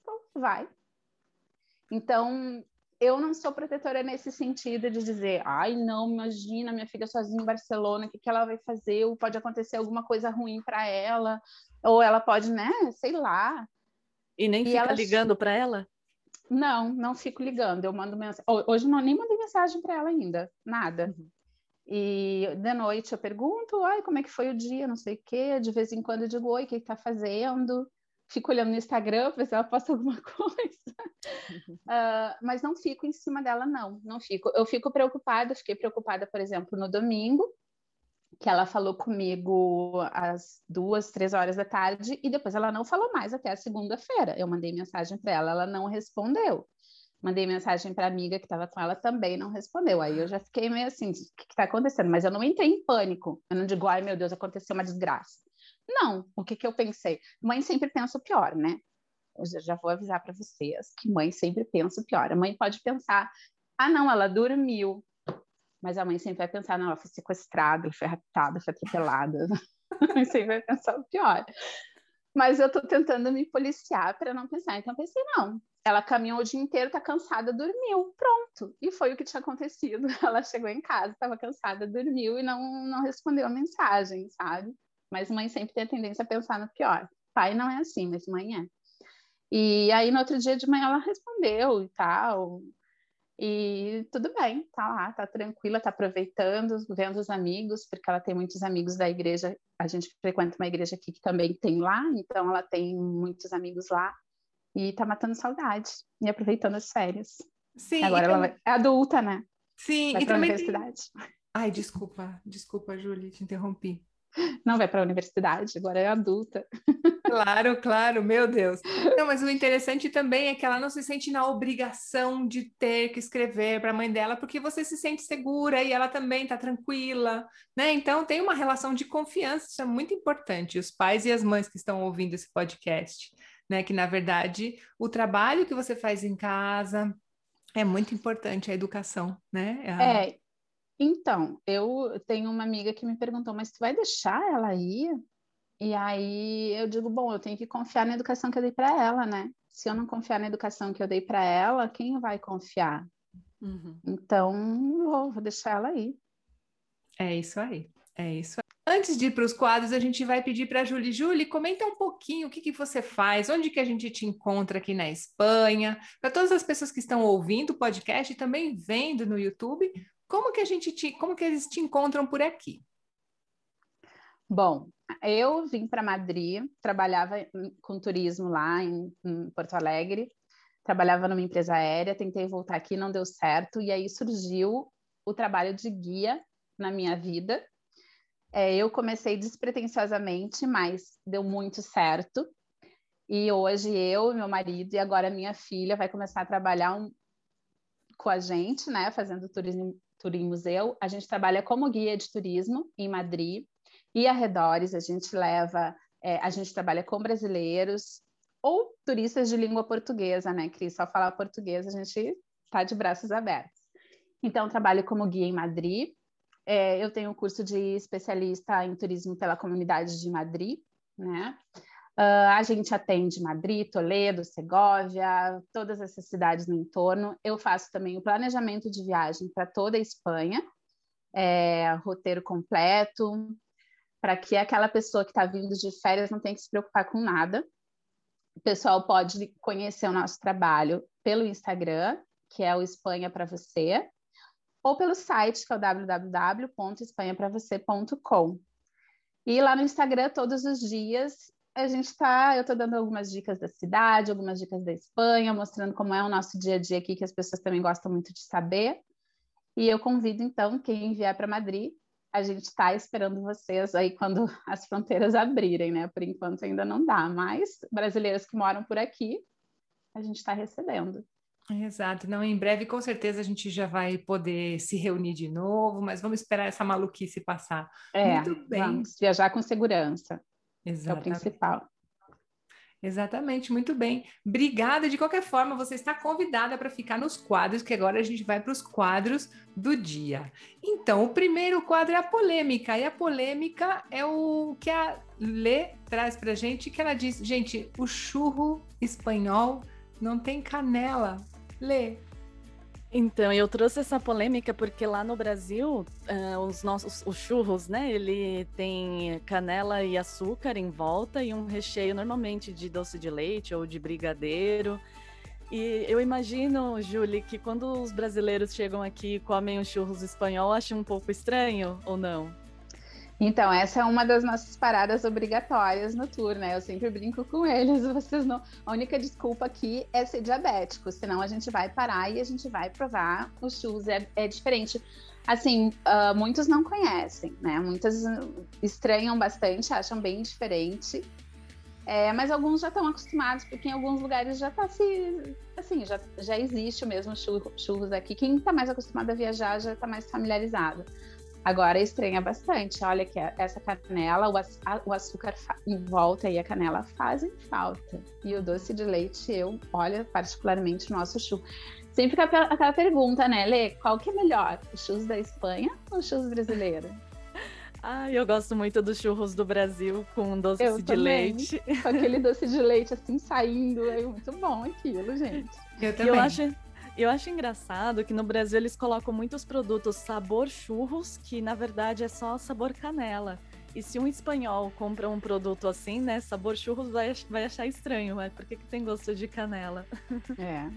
Então, vai. Então, eu não sou protetora nesse sentido de dizer, ai, não, imagina minha filha sozinha em Barcelona, o que, que ela vai fazer? Ou pode acontecer alguma coisa ruim para ela, ou ela pode, né, sei lá, e nem e fica ela... ligando para ela? Não, não fico ligando. Eu mando mensagem. Hoje não nem mandei mensagem para ela ainda, nada. Uhum. E de noite eu pergunto, ai, como é que foi o dia, não sei o quê. De vez em quando eu digo, oi, o que está fazendo? Fico olhando no Instagram para ver se ela posta alguma coisa. Uh, mas não fico em cima dela, não. Não fico. Eu fico preocupada, fiquei preocupada, por exemplo, no domingo, que ela falou comigo às duas, três horas da tarde e depois ela não falou mais até a segunda-feira. Eu mandei mensagem para ela, ela não respondeu. Mandei mensagem para a amiga que estava com ela também, não respondeu. Aí eu já fiquei meio assim, o que está acontecendo? Mas eu não entrei em pânico. Eu não digo, ai meu Deus, aconteceu uma desgraça. Não, o que, que eu pensei? Mãe sempre pensa o pior, né? Eu já vou avisar para vocês que mãe sempre pensa o pior. A mãe pode pensar, ah não, ela dormiu, mas a mãe sempre vai pensar, não, ela foi sequestrada, foi raptada, foi atropelada. a mãe sempre vai pensar o pior. Mas eu tô tentando me policiar para não pensar. Então pensei, não, ela caminhou o dia inteiro, tá cansada, dormiu, pronto. E foi o que tinha acontecido. Ela chegou em casa, estava cansada, dormiu e não, não respondeu a mensagem, sabe? Mas mãe sempre tem a tendência a pensar no pior. Pai não é assim, mas mãe é. E aí no outro dia de manhã ela respondeu e tal. E tudo bem, tá lá, tá tranquila, tá aproveitando, vendo os amigos, porque ela tem muitos amigos da igreja. A gente frequenta uma igreja aqui que também tem lá, então ela tem muitos amigos lá e tá matando saudade e aproveitando as férias. Sim. Agora ela é adulta, né? Sim, vai e também universidade. Ai, desculpa, desculpa, Júlia, te interrompi. Não vai para a universidade, agora é adulta. Claro, claro, meu Deus. Não, mas o interessante também é que ela não se sente na obrigação de ter que escrever para a mãe dela, porque você se sente segura e ela também está tranquila, né? Então tem uma relação de confiança, isso é muito importante. Os pais e as mães que estão ouvindo esse podcast, né? Que na verdade o trabalho que você faz em casa é muito importante, a educação, né? A... É, então, eu tenho uma amiga que me perguntou, mas tu vai deixar ela ir? E aí eu digo, bom, eu tenho que confiar na educação que eu dei para ela, né? Se eu não confiar na educação que eu dei para ela, quem vai confiar? Uhum. Então, vou, vou deixar ela ir. É isso aí, é isso aí. Antes de ir para os quadros, a gente vai pedir para a Julie. Julie, comenta um pouquinho o que, que você faz, onde que a gente te encontra aqui na Espanha, para todas as pessoas que estão ouvindo o podcast e também vendo no YouTube, como que a gente te, como que eles te encontram por aqui? Bom, eu vim para Madrid, trabalhava com turismo lá em, em, Porto Alegre, trabalhava numa empresa aérea, tentei voltar aqui, não deu certo, e aí surgiu o trabalho de guia na minha vida. É, eu comecei despretensiosamente, mas deu muito certo. E hoje eu, meu marido e agora minha filha vai começar a trabalhar um, com a gente, né, fazendo turismo, turismo museu. A gente trabalha como guia de turismo em Madrid e arredores. A gente leva, é, a gente trabalha com brasileiros ou turistas de língua portuguesa, né, Cris? Só falar português a gente está de braços abertos. Então, trabalho como guia em Madrid. É, eu tenho um curso de especialista em turismo pela comunidade de Madrid, né? Uh, a gente atende Madrid, Toledo, Segóvia, todas essas cidades no entorno. Eu faço também o planejamento de viagem para toda a Espanha, é, roteiro completo, para que aquela pessoa que está vindo de férias não tenha que se preocupar com nada. O pessoal pode conhecer o nosso trabalho pelo Instagram, que é o Espanha para você, ou pelo site, que é o www.espanhapravocê.com. E lá no Instagram, todos os dias, a gente está, eu estou dando algumas dicas da cidade, algumas dicas da Espanha, mostrando como é o nosso dia a dia aqui, que as pessoas também gostam muito de saber. E eu convido, então, quem vier para Madrid, a gente está esperando vocês aí quando as fronteiras abrirem, né? Por enquanto ainda não dá, mas brasileiros que moram por aqui, a gente está recebendo. Exato, não, em breve com certeza a gente já vai poder se reunir de novo, mas vamos esperar essa maluquice passar. É, Muito bem. vamos viajar com segurança. Exatamente. É o principal. Exatamente, muito bem. Obrigada. De qualquer forma, você está convidada para ficar nos quadros, que agora a gente vai para os quadros do dia. Então, o primeiro quadro é a polêmica, e a polêmica é o que a Lê traz para a gente, que ela diz, gente, o churro espanhol não tem canela. Lê, então, eu trouxe essa polêmica porque lá no Brasil, uh, os nossos os churros, né? Ele tem canela e açúcar em volta e um recheio normalmente de doce de leite ou de brigadeiro. E eu imagino, Julie, que quando os brasileiros chegam aqui e comem os churros espanhol, acham um pouco estranho ou não? Então, essa é uma das nossas paradas obrigatórias no tour, né? Eu sempre brinco com eles, vocês não. A única desculpa aqui é ser diabético, senão a gente vai parar e a gente vai provar o churros. É, é diferente. Assim, uh, muitos não conhecem, né? Muitas estranham bastante, acham bem diferente. É, mas alguns já estão acostumados, porque em alguns lugares já está se. Assim, já, já existe o mesmo churros aqui. Quem está mais acostumado a viajar já está mais familiarizado. Agora estranha bastante. Olha que essa canela, o açúcar em volta e a canela fazem falta. E o doce de leite, eu, olha, particularmente o nosso churro. Sempre fica aquela pergunta, né, Lê? Qual que é melhor? O churros da Espanha ou o churros brasileiro? Ah, eu gosto muito dos churros do Brasil com doce eu de também. leite. Com aquele doce de leite assim saindo. É muito bom aquilo, gente. Eu também. Eu acho, eu acho engraçado que no Brasil eles colocam muitos produtos sabor churros, que na verdade é só sabor canela. E se um espanhol compra um produto assim, né, sabor churros, vai, vai achar estranho, mas por que, que tem gosto de canela? É.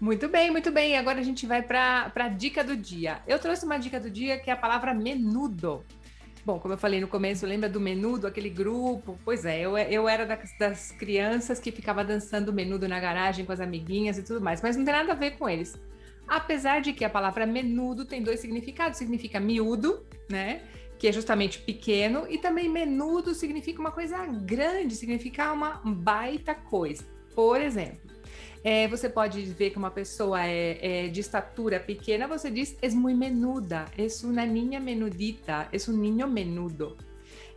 Muito bem, muito bem. Agora a gente vai para a dica do dia. Eu trouxe uma dica do dia que é a palavra menudo. Bom, como eu falei no começo, lembra do menudo, aquele grupo? Pois é, eu, eu era das, das crianças que ficava dançando menudo na garagem com as amiguinhas e tudo mais, mas não tem nada a ver com eles. Apesar de que a palavra menudo tem dois significados, significa miúdo, né? Que é justamente pequeno, e também menudo significa uma coisa grande, significa uma baita coisa. Por exemplo, é, você pode ver que uma pessoa é, é, de estatura pequena, você diz es muy menuda, es una niña menudita, es un niño menudo.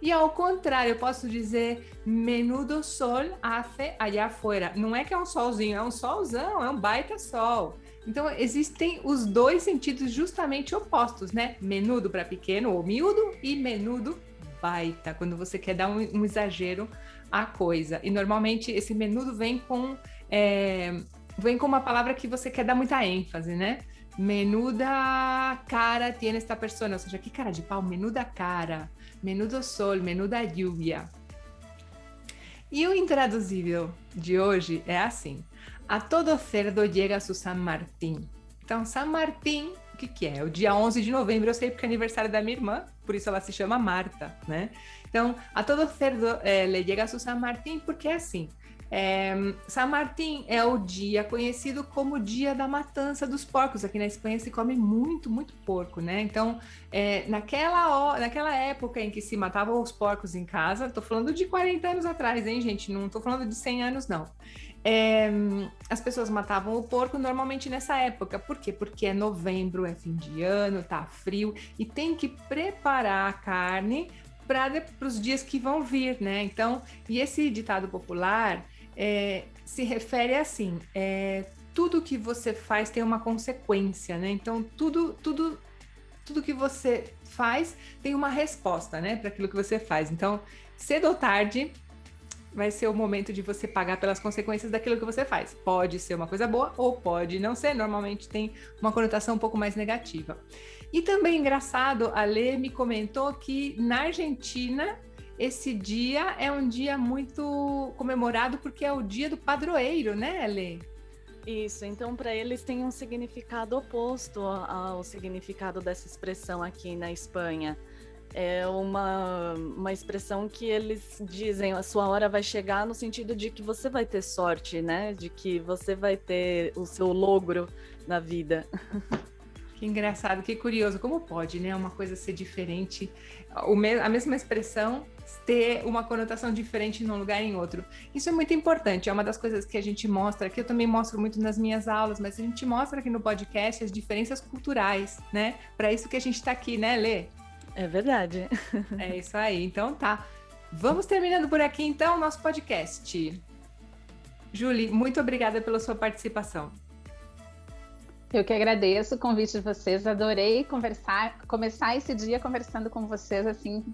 E ao contrário, eu posso dizer menudo sol hace allá afuera. Não é que é um solzinho, é um solzão, é um baita sol. Então existem os dois sentidos justamente opostos, né? Menudo para pequeno ou miúdo e menudo baita, quando você quer dar um, um exagero à coisa. E normalmente esse menudo vem com é, vem com uma palavra que você quer dar muita ênfase, né? Menuda cara tiene esta persona, ou seja, que cara de pau, menuda cara, menudo sol, menuda lluvia. E o intraduzível de hoje é assim: a todo cerdo llega su San Martín. Então, San Martín, o que, que é? O dia 11 de novembro, eu sei porque é aniversário da minha irmã, por isso ela se chama Marta, né? Então, a todo cerdo eh, le llega su San Martín, porque é assim: é, São Martin é o dia conhecido como dia da matança dos porcos. Aqui na Espanha se come muito, muito porco, né? Então, é, naquela, naquela época em que se matavam os porcos em casa, tô falando de 40 anos atrás, hein, gente? Não tô falando de 100 anos, não. É, as pessoas matavam o porco normalmente nessa época. Por quê? Porque é novembro, é fim de ano, tá frio e tem que preparar a carne para os dias que vão vir, né? Então, e esse ditado popular é, se refere assim: é, tudo que você faz tem uma consequência, né? Então, tudo, tudo, tudo que você faz tem uma resposta, né, para aquilo que você faz. Então, cedo ou tarde, vai ser o momento de você pagar pelas consequências daquilo que você faz. Pode ser uma coisa boa ou pode não ser, normalmente tem uma conotação um pouco mais negativa. E também engraçado, a Lê me comentou que na Argentina esse dia é um dia muito comemorado porque é o dia do padroeiro, né, Lê? Isso, então para eles tem um significado oposto ao significado dessa expressão aqui na Espanha. é uma, uma expressão que eles dizem a sua hora vai chegar no sentido de que você vai ter sorte, né? De que você vai ter o seu logro na vida. Engraçado, que curioso. Como pode, né? Uma coisa ser diferente, a mesma expressão ter uma conotação diferente num lugar e em outro. Isso é muito importante, é uma das coisas que a gente mostra, que eu também mostro muito nas minhas aulas, mas a gente mostra aqui no podcast as diferenças culturais, né? Para isso que a gente está aqui, né, Lê? É verdade. É isso aí. Então tá. Vamos terminando por aqui então o nosso podcast. Julie, muito obrigada pela sua participação. Eu que agradeço o convite de vocês, adorei conversar, começar esse dia conversando com vocês assim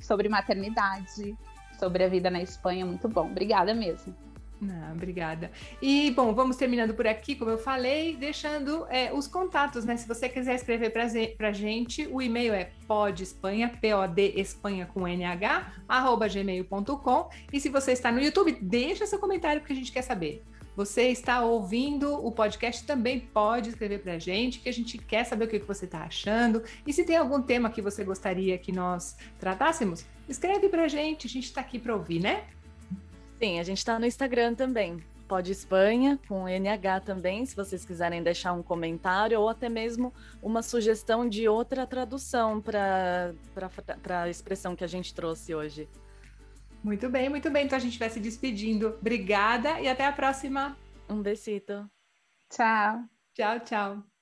sobre maternidade, sobre a vida na Espanha, muito bom. Obrigada mesmo. Não, obrigada. E, bom, vamos terminando por aqui, como eu falei, deixando é, os contatos, né? Se você quiser escrever para gente, o e-mail é podespanha, P-O-D Espanha com NH, arroba gmail.com. E se você está no YouTube, deixa seu comentário, porque a gente quer saber. Você está ouvindo o podcast, também pode escrever para a gente, que a gente quer saber o que você está achando. E se tem algum tema que você gostaria que nós tratássemos, escreve para a gente, a gente está aqui para ouvir, né? Sim, a gente está no Instagram também. Pode Espanha, com NH também, se vocês quiserem deixar um comentário ou até mesmo uma sugestão de outra tradução para a expressão que a gente trouxe hoje. Muito bem, muito bem. Então a gente vai se despedindo. Obrigada e até a próxima. Um besito. Tchau. Tchau, tchau.